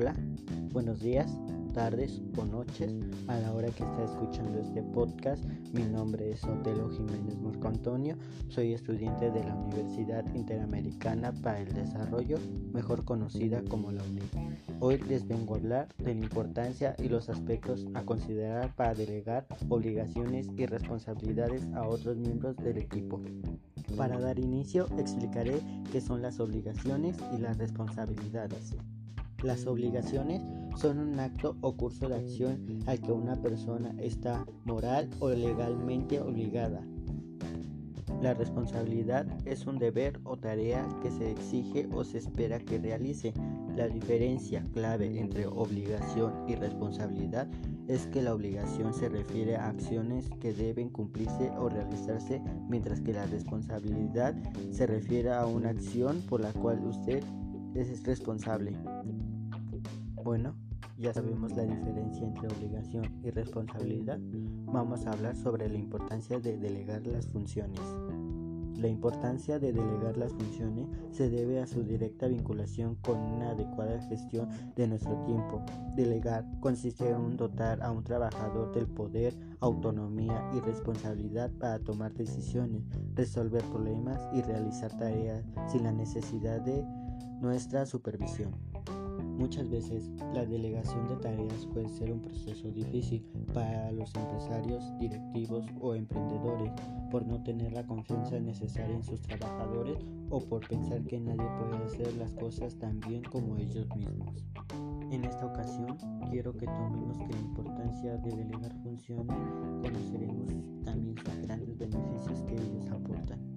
Hola, buenos días, tardes o noches a la hora que está escuchando este podcast. Mi nombre es Otelo Jiménez Marco Antonio, soy estudiante de la Universidad Interamericana para el Desarrollo, mejor conocida como la UNID. Hoy les vengo a hablar de la importancia y los aspectos a considerar para delegar obligaciones y responsabilidades a otros miembros del equipo. Para dar inicio explicaré qué son las obligaciones y las responsabilidades. Las obligaciones son un acto o curso de acción al que una persona está moral o legalmente obligada. La responsabilidad es un deber o tarea que se exige o se espera que realice. La diferencia clave entre obligación y responsabilidad es que la obligación se refiere a acciones que deben cumplirse o realizarse, mientras que la responsabilidad se refiere a una acción por la cual usted es responsable. Bueno, ya sabemos la diferencia entre obligación y responsabilidad. Vamos a hablar sobre la importancia de delegar las funciones. La importancia de delegar las funciones se debe a su directa vinculación con una adecuada gestión de nuestro tiempo. Delegar consiste en dotar a un trabajador del poder, autonomía y responsabilidad para tomar decisiones, resolver problemas y realizar tareas sin la necesidad de nuestra supervisión. Muchas veces la delegación de tareas puede ser un proceso difícil para los empresarios, directivos o emprendedores por no tener la confianza necesaria en sus trabajadores o por pensar que nadie puede hacer las cosas tan bien como ellos mismos. En esta ocasión quiero que tomemos que la importancia de delegar funciones conoceremos también sus grandes beneficios que ellos aportan.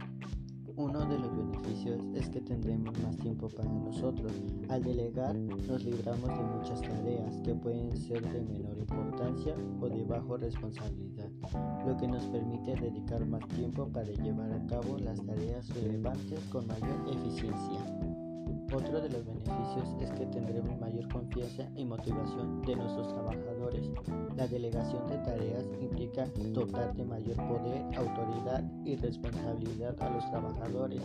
Uno de los beneficios es que tendremos más tiempo para nosotros. Al delegar nos libramos de muchas tareas que pueden ser de menor importancia o de bajo responsabilidad, lo que nos permite dedicar más tiempo para llevar a cabo las tareas relevantes con mayor eficiencia. Otro de los beneficios es que tendremos mayor confianza y motivación de nuestros trabajadores. La delegación de tareas implica dotar de mayor poder, autoridad y responsabilidad a los trabajadores.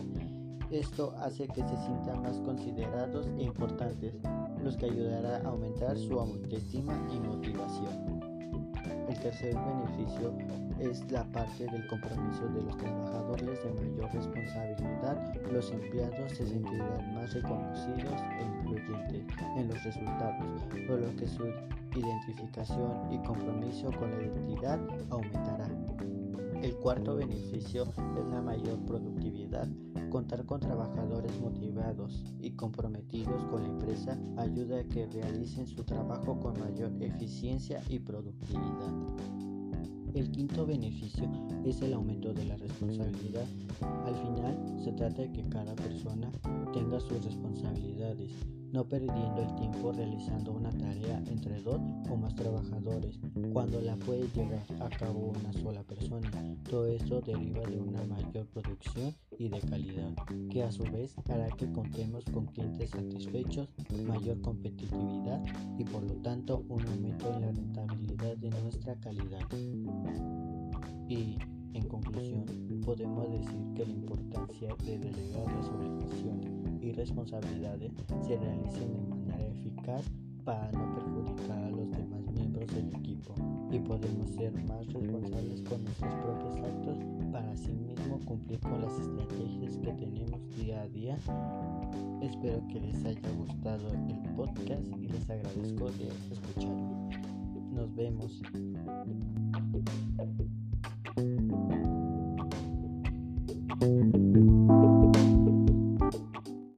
Esto hace que se sientan más considerados e importantes, los que ayudará a aumentar su autoestima y motivación. El tercer beneficio es la parte del compromiso de los trabajadores de mayor responsabilidad. Los empleados se sentirán más reconocidos e influyentes en los resultados, por lo que su identificación y compromiso con la identidad aumentará. El cuarto beneficio es la mayor productividad. Contar con trabajadores motivados y comprometidos con la empresa ayuda a que realicen su trabajo con mayor eficiencia y productividad. El quinto beneficio es el aumento de la responsabilidad. Al final se trata de que cada persona tenga sus responsabilidades no perdiendo el tiempo realizando una tarea entre dos o más trabajadores, cuando la puede llevar a cabo una sola persona. Todo esto deriva de una mayor producción y de calidad, que a su vez hará que contemos con clientes satisfechos, mayor competitividad y por lo tanto un aumento en calidad. Y en conclusión, podemos decir que la importancia de delegar las obligaciones y responsabilidades se realicen de manera eficaz para no perjudicar a los demás miembros del equipo y podemos ser más responsables con nuestros propios actos para así mismo cumplir con las estrategias que tenemos día a día. Espero que les haya gustado el podcast y les agradezco de escucharme. Nos vemos.